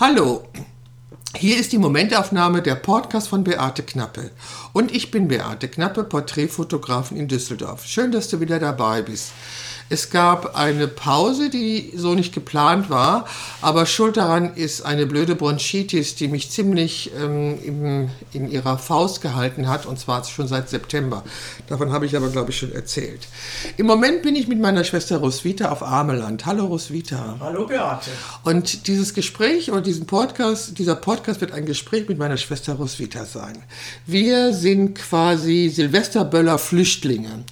Hallo, hier ist die Momentaufnahme der Podcast von Beate Knappe. Und ich bin Beate Knappe, Porträtfotografin in Düsseldorf. Schön, dass du wieder dabei bist. Es gab eine Pause, die so nicht geplant war, aber schuld daran ist eine blöde Bronchitis, die mich ziemlich ähm, im, in ihrer Faust gehalten hat, und zwar schon seit September. Davon habe ich aber, glaube ich, schon erzählt. Im Moment bin ich mit meiner Schwester Roswitha auf Ameland. Hallo Roswitha. Hallo Beate. Und dieses Gespräch oder diesen Podcast, dieser Podcast wird ein Gespräch mit meiner Schwester Roswitha sein. Wir sind quasi Silvesterböller Flüchtlinge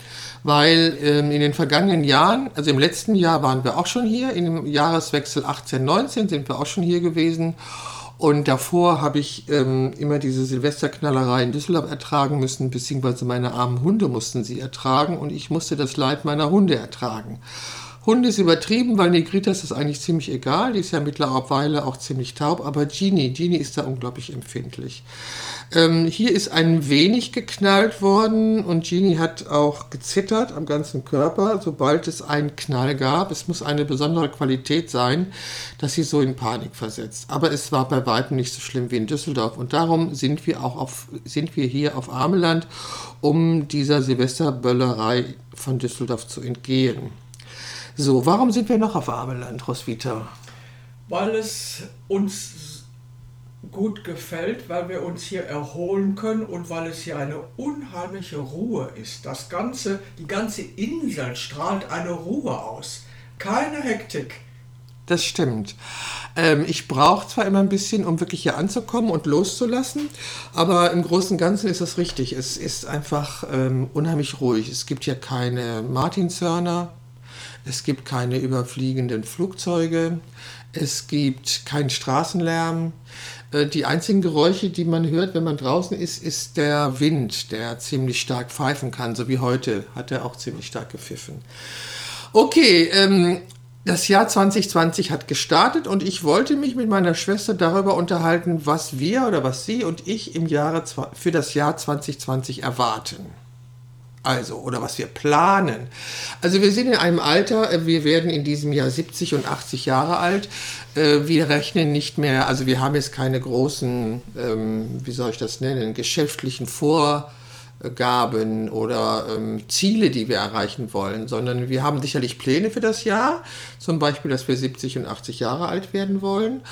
weil ähm, in den vergangenen Jahren, also im letzten Jahr waren wir auch schon hier, dem Jahreswechsel 18, 19 sind wir auch schon hier gewesen. Und davor habe ich ähm, immer diese Silvesterknallerei in Düsseldorf ertragen müssen, beziehungsweise meine armen Hunde mussten sie ertragen und ich musste das Leid meiner Hunde ertragen. Hunde ist übertrieben, weil Negrita ist das eigentlich ziemlich egal. Die ist ja mittlerweile auch ziemlich taub. Aber Genie, Genie ist da unglaublich empfindlich. Ähm, hier ist ein wenig geknallt worden und Genie hat auch gezittert am ganzen Körper, sobald es einen Knall gab. Es muss eine besondere Qualität sein, dass sie so in Panik versetzt. Aber es war bei weitem nicht so schlimm wie in Düsseldorf. Und darum sind wir auch auf, sind wir hier auf Ameland, um dieser Silvesterböllerei von Düsseldorf zu entgehen. So, warum sind wir noch auf Ameland, Roswitha? Weil es uns gut gefällt, weil wir uns hier erholen können und weil es hier eine unheimliche Ruhe ist. Das ganze, die ganze Insel strahlt eine Ruhe aus. Keine Hektik. Das stimmt. Ähm, ich brauche zwar immer ein bisschen, um wirklich hier anzukommen und loszulassen, aber im Großen und Ganzen ist das richtig. Es ist einfach ähm, unheimlich ruhig. Es gibt hier keine Martinshörner, es gibt keine überfliegenden Flugzeuge, es gibt keinen Straßenlärm. Äh, die einzigen Geräusche, die man hört, wenn man draußen ist, ist der Wind, der ziemlich stark pfeifen kann, so wie heute hat er auch ziemlich stark gepfiffen. Okay, ähm, das Jahr 2020 hat gestartet und ich wollte mich mit meiner Schwester darüber unterhalten, was wir oder was sie und ich im Jahre für das Jahr 2020 erwarten also oder was wir planen. Also wir sind in einem Alter, äh, wir werden in diesem Jahr 70 und 80 Jahre alt. Äh, wir rechnen nicht mehr, also wir haben jetzt keine großen, ähm, wie soll ich das nennen, geschäftlichen Vorgaben oder ähm, Ziele, die wir erreichen wollen, sondern wir haben sicherlich Pläne für das Jahr, zum Beispiel, dass wir 70 und 80 Jahre alt werden wollen.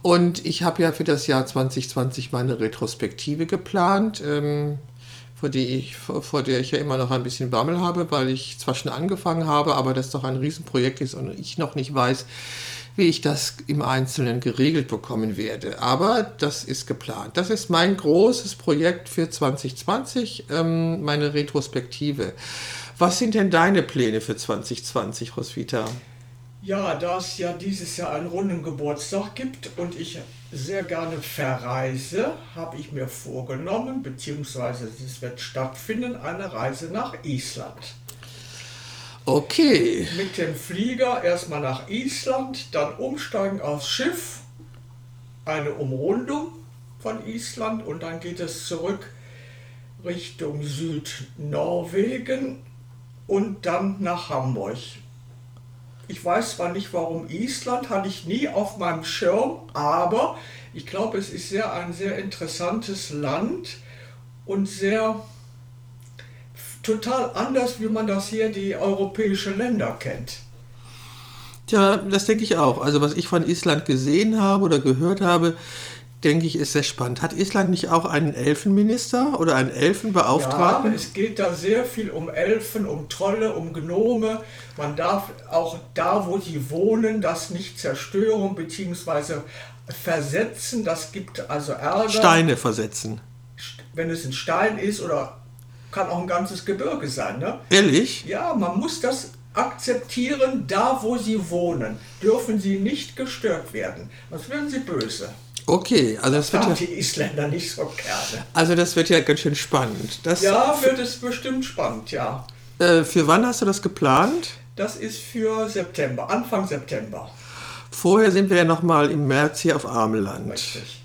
Und ich habe ja für das Jahr 2020 meine Retrospektive geplant. Ähm, vor, die ich, vor der ich ja immer noch ein bisschen Bammel habe, weil ich zwar schon angefangen habe, aber das doch ein Riesenprojekt ist und ich noch nicht weiß, wie ich das im Einzelnen geregelt bekommen werde. Aber das ist geplant. Das ist mein großes Projekt für 2020, ähm, meine Retrospektive. Was sind denn deine Pläne für 2020, Roswitha? Ja, da es ja dieses Jahr einen runden Geburtstag gibt und ich sehr gerne verreise, habe ich mir vorgenommen, beziehungsweise es wird stattfinden, eine Reise nach Island. Okay. Mit dem Flieger erstmal nach Island, dann umsteigen aufs Schiff, eine Umrundung von Island und dann geht es zurück Richtung Südnorwegen und dann nach Hamburg. Ich weiß zwar nicht, warum Island, hatte ich nie auf meinem Schirm, aber ich glaube, es ist sehr ein sehr interessantes Land und sehr total anders, wie man das hier die europäischen Länder kennt. Ja, das denke ich auch. Also was ich von Island gesehen habe oder gehört habe, denke ich, ist sehr spannend. Hat Island nicht auch einen Elfenminister oder einen Elfenbeauftragten? Ja, es geht da sehr viel um Elfen, um Trolle, um Gnome. Man darf auch da, wo sie wohnen, das nicht zerstören bzw. versetzen. Das gibt also Ärger. Steine versetzen. Wenn es ein Stein ist oder kann auch ein ganzes Gebirge sein. Ne? Ehrlich? Ja, man muss das akzeptieren, da wo sie wohnen, dürfen sie nicht gestört werden. Sonst werden sie böse. Okay, also das, das wird ja, die Isländer nicht so gerne. Also das wird ja ganz schön spannend. Das ja, wird es bestimmt spannend, ja. Äh, für wann hast du das geplant? Das ist für September, Anfang September. Vorher sind wir ja noch mal im März hier auf Ameland. Richtig.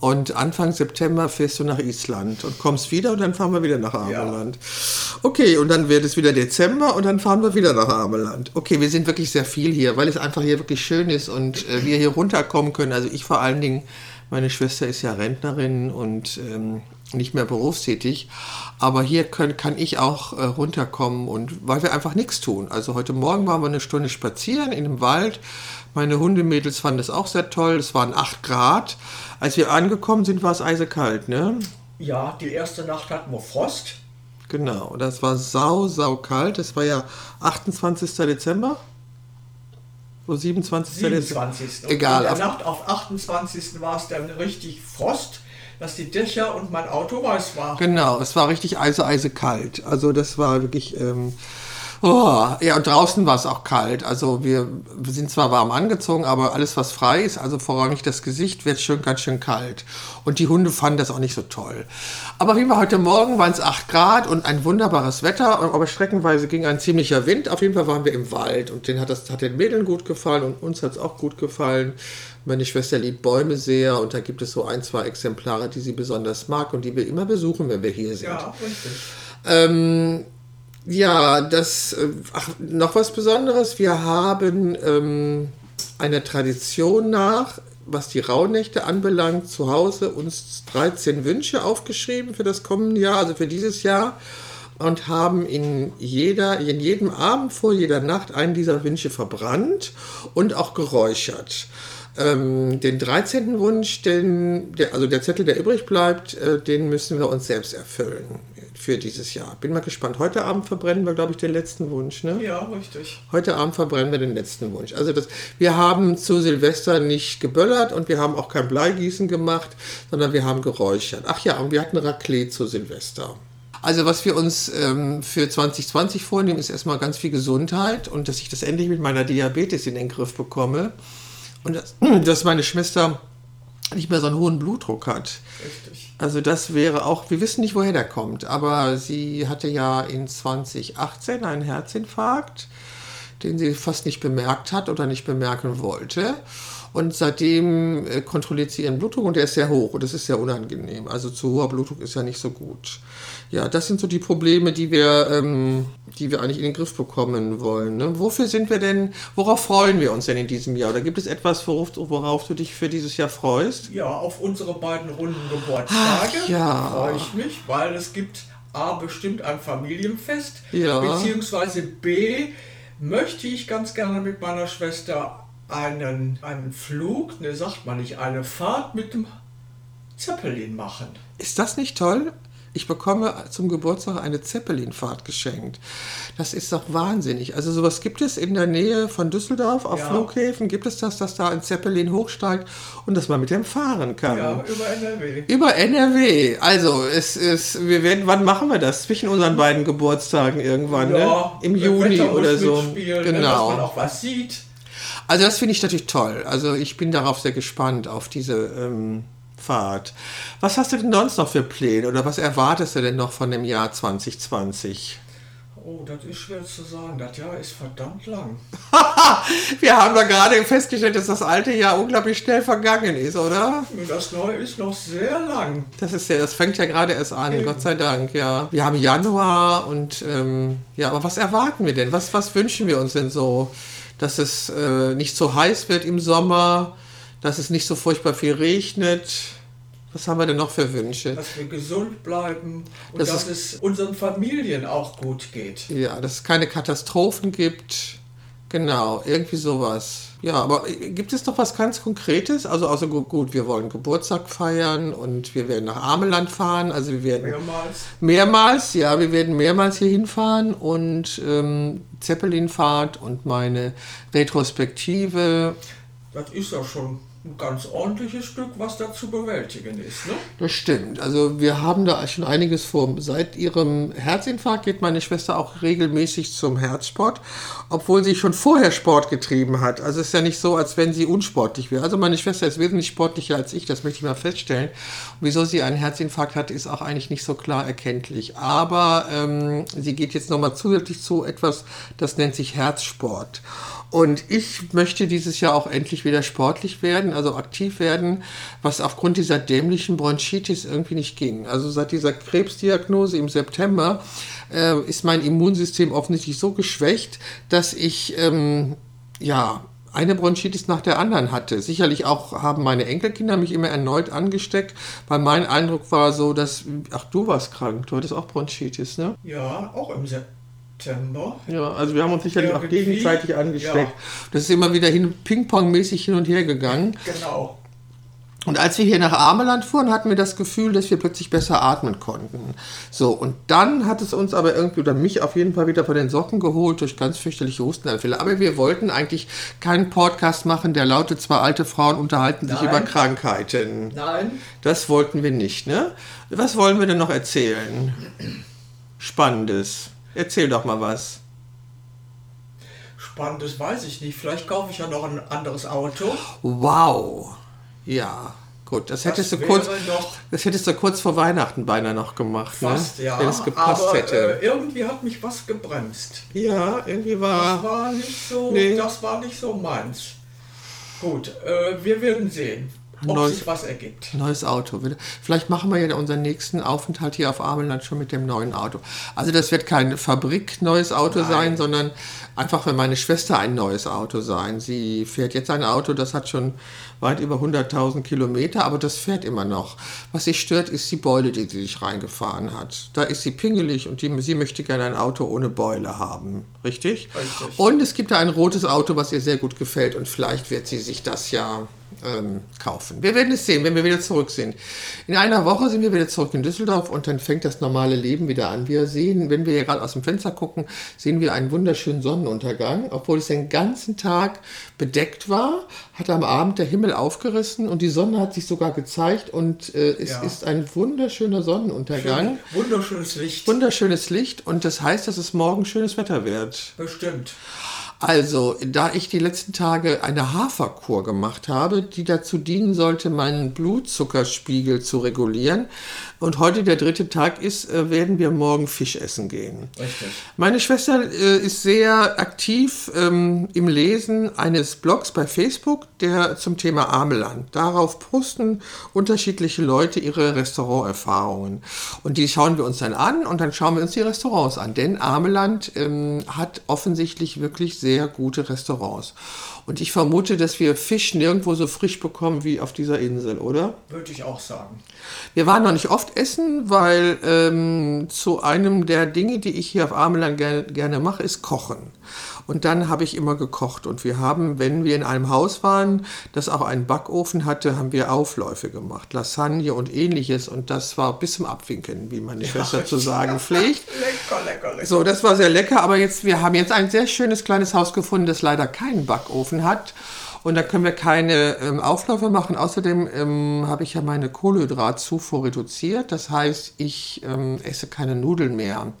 Und Anfang September fährst du nach Island und kommst wieder und dann fahren wir wieder nach Ameland. Ja. Okay, und dann wird es wieder Dezember und dann fahren wir wieder nach Ameland. Okay, wir sind wirklich sehr viel hier, weil es einfach hier wirklich schön ist und äh, wir hier runterkommen können. Also ich vor allen Dingen, meine Schwester ist ja Rentnerin und ähm, nicht mehr berufstätig. Aber hier können, kann ich auch äh, runterkommen und weil wir einfach nichts tun. Also heute Morgen waren wir eine Stunde spazieren in dem Wald. Meine Hundemädels fanden das auch sehr toll. Es waren 8 Grad. Als wir angekommen sind, war es eisekalt, ne? Ja, die erste Nacht hatten wir Frost. Genau, das war sau, sau kalt. Das war ja 28. Dezember. So 27. 27. Dezember. Egal. In der Nacht auf 28. war es dann richtig Frost, dass die Dächer und mein Auto weiß war. Genau, es war richtig eise, eise kalt. Also das war wirklich. Ähm, Oh, ja, und draußen war es auch kalt. Also wir, wir sind zwar warm angezogen, aber alles, was frei ist, also vorrangig das Gesicht, wird schön ganz schön kalt. Und die Hunde fanden das auch nicht so toll. Aber wie wir heute Morgen waren es 8 Grad und ein wunderbares Wetter, aber streckenweise ging ein ziemlicher Wind. Auf jeden Fall waren wir im Wald und den hat das hat den Mädeln gut gefallen und uns hat es auch gut gefallen. Meine Schwester liebt Bäume sehr und da gibt es so ein, zwei Exemplare, die sie besonders mag und die wir immer besuchen, wenn wir hier sind. Ja, richtig. Ähm, ja, das, äh, ach, noch was Besonderes. Wir haben ähm, einer Tradition nach, was die Rauhnächte anbelangt, zu Hause uns 13 Wünsche aufgeschrieben für das kommende Jahr, also für dieses Jahr, und haben in, jeder, in jedem Abend vor jeder Nacht einen dieser Wünsche verbrannt und auch geräuchert. Ähm, den 13. Wunsch, den, der, also der Zettel, der übrig bleibt, äh, den müssen wir uns selbst erfüllen für dieses Jahr. Bin mal gespannt. Heute Abend verbrennen wir, glaube ich, den letzten Wunsch, ne? Ja, richtig. Heute Abend verbrennen wir den letzten Wunsch. Also das, wir haben zu Silvester nicht geböllert und wir haben auch kein Bleigießen gemacht, sondern wir haben geräuchert. Ach ja, und wir hatten Raclette zu Silvester. Also was wir uns ähm, für 2020 vornehmen, ist erstmal ganz viel Gesundheit und dass ich das endlich mit meiner Diabetes in den Griff bekomme. Und dass, dass meine Schwester nicht mehr so einen hohen Blutdruck hat. Richtig. Also das wäre auch, wir wissen nicht, woher der kommt, aber sie hatte ja in 2018 einen Herzinfarkt, den sie fast nicht bemerkt hat oder nicht bemerken wollte. Und seitdem äh, kontrolliert sie ihren Blutdruck und der ist sehr hoch und das ist sehr unangenehm. Also zu hoher Blutdruck ist ja nicht so gut. Ja, das sind so die Probleme, die wir, ähm, die wir eigentlich in den Griff bekommen wollen. Ne? Wofür sind wir denn, worauf freuen wir uns denn in diesem Jahr? Oder gibt es etwas, worauf, worauf du dich für dieses Jahr freust? Ja, auf unsere beiden runden Geburtstage Ach, ja. freue ich mich, weil es gibt A, bestimmt ein Familienfest, ja. beziehungsweise B, möchte ich ganz gerne mit meiner Schwester einen, einen Flug, ne, sagt man nicht, eine Fahrt mit dem Zeppelin machen. Ist das nicht toll? Ich bekomme zum Geburtstag eine Zeppelinfahrt geschenkt. Das ist doch wahnsinnig. Also sowas gibt es in der Nähe von Düsseldorf auf ja. Flughäfen. Gibt es das, dass da ein Zeppelin hochsteigt und dass man mit dem fahren kann? Ja, über NRW. Über NRW. Also es ist, wir werden, wann machen wir das? Zwischen unseren beiden Geburtstagen irgendwann, ja, ne? Im Juni oder so. Ne, genau. Dass man auch was sieht. Also das finde ich natürlich toll. Also ich bin darauf sehr gespannt, auf diese ähm, Fahrt. Was hast du denn sonst noch für Pläne oder was erwartest du denn noch von dem Jahr 2020? Oh, das ist schwer zu sagen. Das Jahr ist verdammt lang. Wir haben da gerade festgestellt, dass das alte Jahr unglaublich schnell vergangen ist, oder? Das neue ist noch sehr lang. Das ist ja, das fängt ja gerade erst an, Eben. Gott sei Dank, ja. Wir haben Januar und ähm, ja, aber was erwarten wir denn? Was, was wünschen wir uns denn so? dass es äh, nicht so heiß wird im Sommer, dass es nicht so furchtbar viel regnet. Was haben wir denn noch für Wünsche? Dass wir gesund bleiben und das dass es unseren Familien auch gut geht. Ja, dass es keine Katastrophen gibt. Genau, irgendwie sowas. Ja, aber gibt es doch was ganz Konkretes? Also, also gut, wir wollen Geburtstag feiern und wir werden nach Ameland fahren. Also wir werden mehrmals. Mehrmals, ja, wir werden mehrmals hier hinfahren und ähm, Zeppelinfahrt und meine Retrospektive. Das ist ja schon ein ganz ordentliches Stück, was da zu bewältigen ist. Ne? Das stimmt. Also wir haben da schon einiges vor. Seit ihrem Herzinfarkt geht meine Schwester auch regelmäßig zum Herzsport, obwohl sie schon vorher Sport getrieben hat. Also es ist ja nicht so, als wenn sie unsportlich wäre. Also meine Schwester ist wesentlich sportlicher als ich, das möchte ich mal feststellen. Und wieso sie einen Herzinfarkt hat, ist auch eigentlich nicht so klar erkenntlich. Aber ähm, sie geht jetzt nochmal zusätzlich zu etwas, das nennt sich Herzsport. Und ich möchte dieses Jahr auch endlich wieder sportlich werden. Also aktiv werden, was aufgrund dieser dämlichen Bronchitis irgendwie nicht ging. Also seit dieser Krebsdiagnose im September äh, ist mein Immunsystem offensichtlich so geschwächt, dass ich ähm, ja eine Bronchitis nach der anderen hatte. Sicherlich auch haben meine Enkelkinder mich immer erneut angesteckt, weil mein Eindruck war so, dass, ach, du warst krank, du hattest auch Bronchitis, ne? Ja, auch im September. Ja, also wir haben uns sicherlich auch gegenseitig angesteckt. ja. Das ist immer wieder hin, Ping-Pong-mäßig hin und her gegangen. Genau. Und als wir hier nach Ameland fuhren, hatten wir das Gefühl, dass wir plötzlich besser atmen konnten. So, und dann hat es uns aber irgendwie, oder mich auf jeden Fall wieder von den Socken geholt durch ganz fürchterliche Hustenanfälle. Aber wir wollten eigentlich keinen Podcast machen, der lautet, zwei alte Frauen unterhalten sich Nein. über Krankheiten. Nein, Das wollten wir nicht, ne? Was wollen wir denn noch erzählen? Spannendes. Erzähl doch mal was. spannendes weiß ich nicht. Vielleicht kaufe ich ja noch ein anderes Auto. Wow. Ja, gut. Das, hättest du kurz, das hättest du kurz vor Weihnachten beinahe noch gemacht, fast, ne? ja. Wenn es gepasst aber hätte. Äh, irgendwie hat mich was gebremst. ja, irgendwie Das war. war nicht so, Nee. das war nicht so meins. Gut, äh, wir werden sehen, ob Neues- sich was ergibt. Neues Auto. Vielleicht machen wir ja unseren nächsten Aufenthalt hier auf Ameland schon mit dem neuen Auto. Also das wird kein Fabrik-neues Auto sein, sondern einfach für meine Schwester ein neues Auto sein. Sie fährt jetzt ein Auto, das hat schon weit über 100.000 Kilometer, aber das fährt immer noch. Was sie stört, ist die Beule, die sie sich reingefahren hat. Da ist sie pingelig und die, sie möchte gerne ein Auto ohne Beule haben. Richtig? Richtig. Und es gibt da ein rotes Auto, was ihr sehr gut gefällt und vielleicht wird sie sich das ja ähm, kaufen. Wir werden es sehen, wenn wir wieder zurück sind. In einer Woche sind wir wieder zurück in Düsseldorf und dann fängt das normale Leben wieder an. Wir sehen, wenn wir hier gerade aus dem Fenster gucken, sehen wir einen wunderschönen Sonnenuntergang, obwohl es den ganzen Tag bedeckt war, hat am Abend der Himmel aufgerissen und die Sonne hat sich sogar gezeigt und äh, es Ja. ist ein wunderschöner Sonnenuntergang. Wunderschönes Licht. Wunderschönes Licht und das heißt, dass es morgen schönes Wetter wird. Bestimmt. Also, da ich die letzten Tage eine Haferkur gemacht habe, die dazu dienen sollte, meinen Blutzuckerspiegel zu regulieren, und heute der dritte Tag ist, äh, werden wir morgen Fisch essen gehen. Richtig. Meine Schwester äh, ist sehr aktiv ähm, im Lesen eines Blogs bei Facebook, der zum Thema Ameland. Darauf posten unterschiedliche Leute ihre Restauranterfahrungen. Und die schauen wir uns dann an und dann schauen wir uns die Restaurants an. Denn Ameland ähm, hat offensichtlich wirklich sehr gute Restaurants. Und ich vermute, dass wir Fisch nirgendwo so frisch bekommen wie auf dieser Insel, oder? Würde ich auch sagen. Wir waren noch nicht oft essen, weil ähm, zu einem der Dinge, die ich hier auf Ameland ger gerne mache, ist Kochen. Und dann habe ich immer gekocht. Und wir haben, wenn wir in einem Haus waren, das auch einen Backofen hatte, haben wir Aufläufe gemacht. Lasagne und ähnliches. Und das war bis zum Abwinken, wie meine Schwester zu sagen pflegt. Lecker, lecker, lecker. So, das war sehr lecker, aber jetzt, wir haben jetzt ein sehr schönes kleines Haus gefunden, das leider keinen Backofen hat. Und da können wir keine ähm, Aufläufe machen. Außerdem ähm, habe ich ja meine Kohlenhydratzufuhr reduziert. Das heißt, ich ähm, esse keine Nudeln mehr.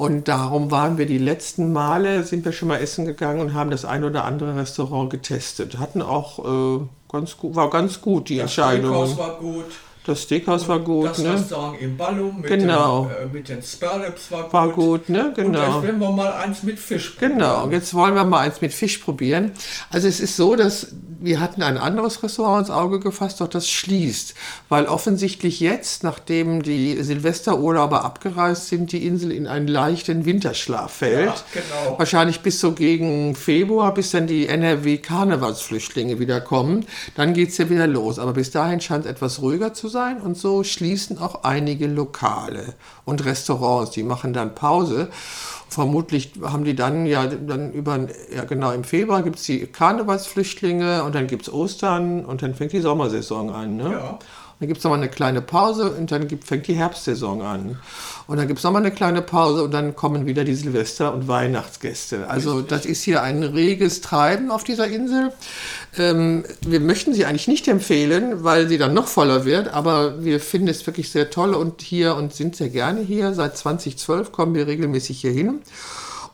Und darum waren wir die letzten Male, sind wir schon mal essen gegangen und haben das ein oder andere Restaurant getestet. Hatten auch äh, ganz gut, war ganz gut die Das Entscheidung. Steakhouse war gut. Das Steakhouse war gut, das ne? Restaurant im Ballum mit, Genau. äh, mit den Sparlips war gut. War gut, ne? Und Genau. jetzt werden wir mal eins mit Fisch Genau, und jetzt wollen wir mal eins mit Fisch probieren. Also es ist so, dass wir hatten ein anderes Restaurant ins Auge gefasst, doch das schließt, weil offensichtlich jetzt, nachdem die Silvesterurlauber abgereist sind, die Insel in einen leichten Winterschlaf fällt. Ja, genau. Wahrscheinlich bis so gegen Februar, bis dann die NRW-Karnevalsflüchtlinge wieder kommen. Dann geht's ja wieder los. Aber bis dahin scheint es etwas ruhiger zu sein und so schließen auch einige Lokale und Restaurants. Die machen dann Pause. Vermutlich haben die dann ja dann über, ja genau, im Februar gibt's die Karnevalsflüchtlinge und dann gibt's Ostern und dann fängt die Sommersaison an. Ne? Ja. Dann gibt es nochmal eine kleine Pause und dann gibt, fängt die Herbstsaison an. Und dann gibt es nochmal eine kleine Pause und dann kommen wieder die Silvester- und Weihnachtsgäste. Also das ist hier ein reges Treiben auf dieser Insel. Ähm, wir möchten sie eigentlich nicht empfehlen, weil sie dann noch voller wird, aber wir finden es wirklich sehr toll und hier und sind sehr gerne hier. Seit 2012 kommen wir regelmäßig hier hin.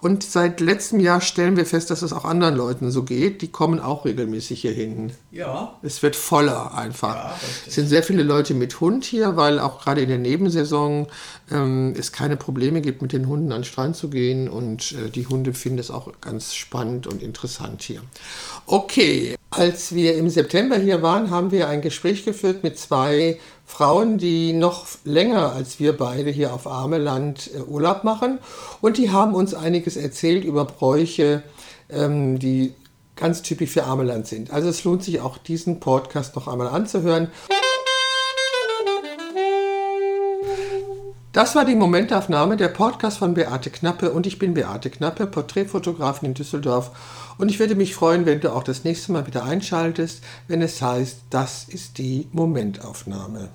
Und seit letztem Jahr stellen wir fest, dass es auch anderen Leuten so geht. Die kommen auch regelmäßig hier hin. Ja, Es wird voller einfach. Ja, es sind sehr viele Leute mit Hund hier, weil auch gerade in der Nebensaison ähm, es keine Probleme gibt, mit den Hunden an den Strand zu gehen. Und äh, die Hunde finden es auch ganz spannend und interessant hier. Okay, Als wir im September hier waren, haben wir ein Gespräch geführt mit zwei Frauen, die noch länger als wir beide hier auf Armeland äh, Urlaub machen. Und die haben uns einiges erzählt über Bräuche, ähm, die ganz typisch für Armeland sind. Also es lohnt sich auch, diesen Podcast noch einmal anzuhören. Das war die Momentaufnahme, der Podcast von Beate Knappe und ich bin Beate Knappe, Porträtfotografin in Düsseldorf und ich würde mich freuen, wenn du auch das nächste Mal wieder einschaltest, wenn es heißt, das ist die Momentaufnahme.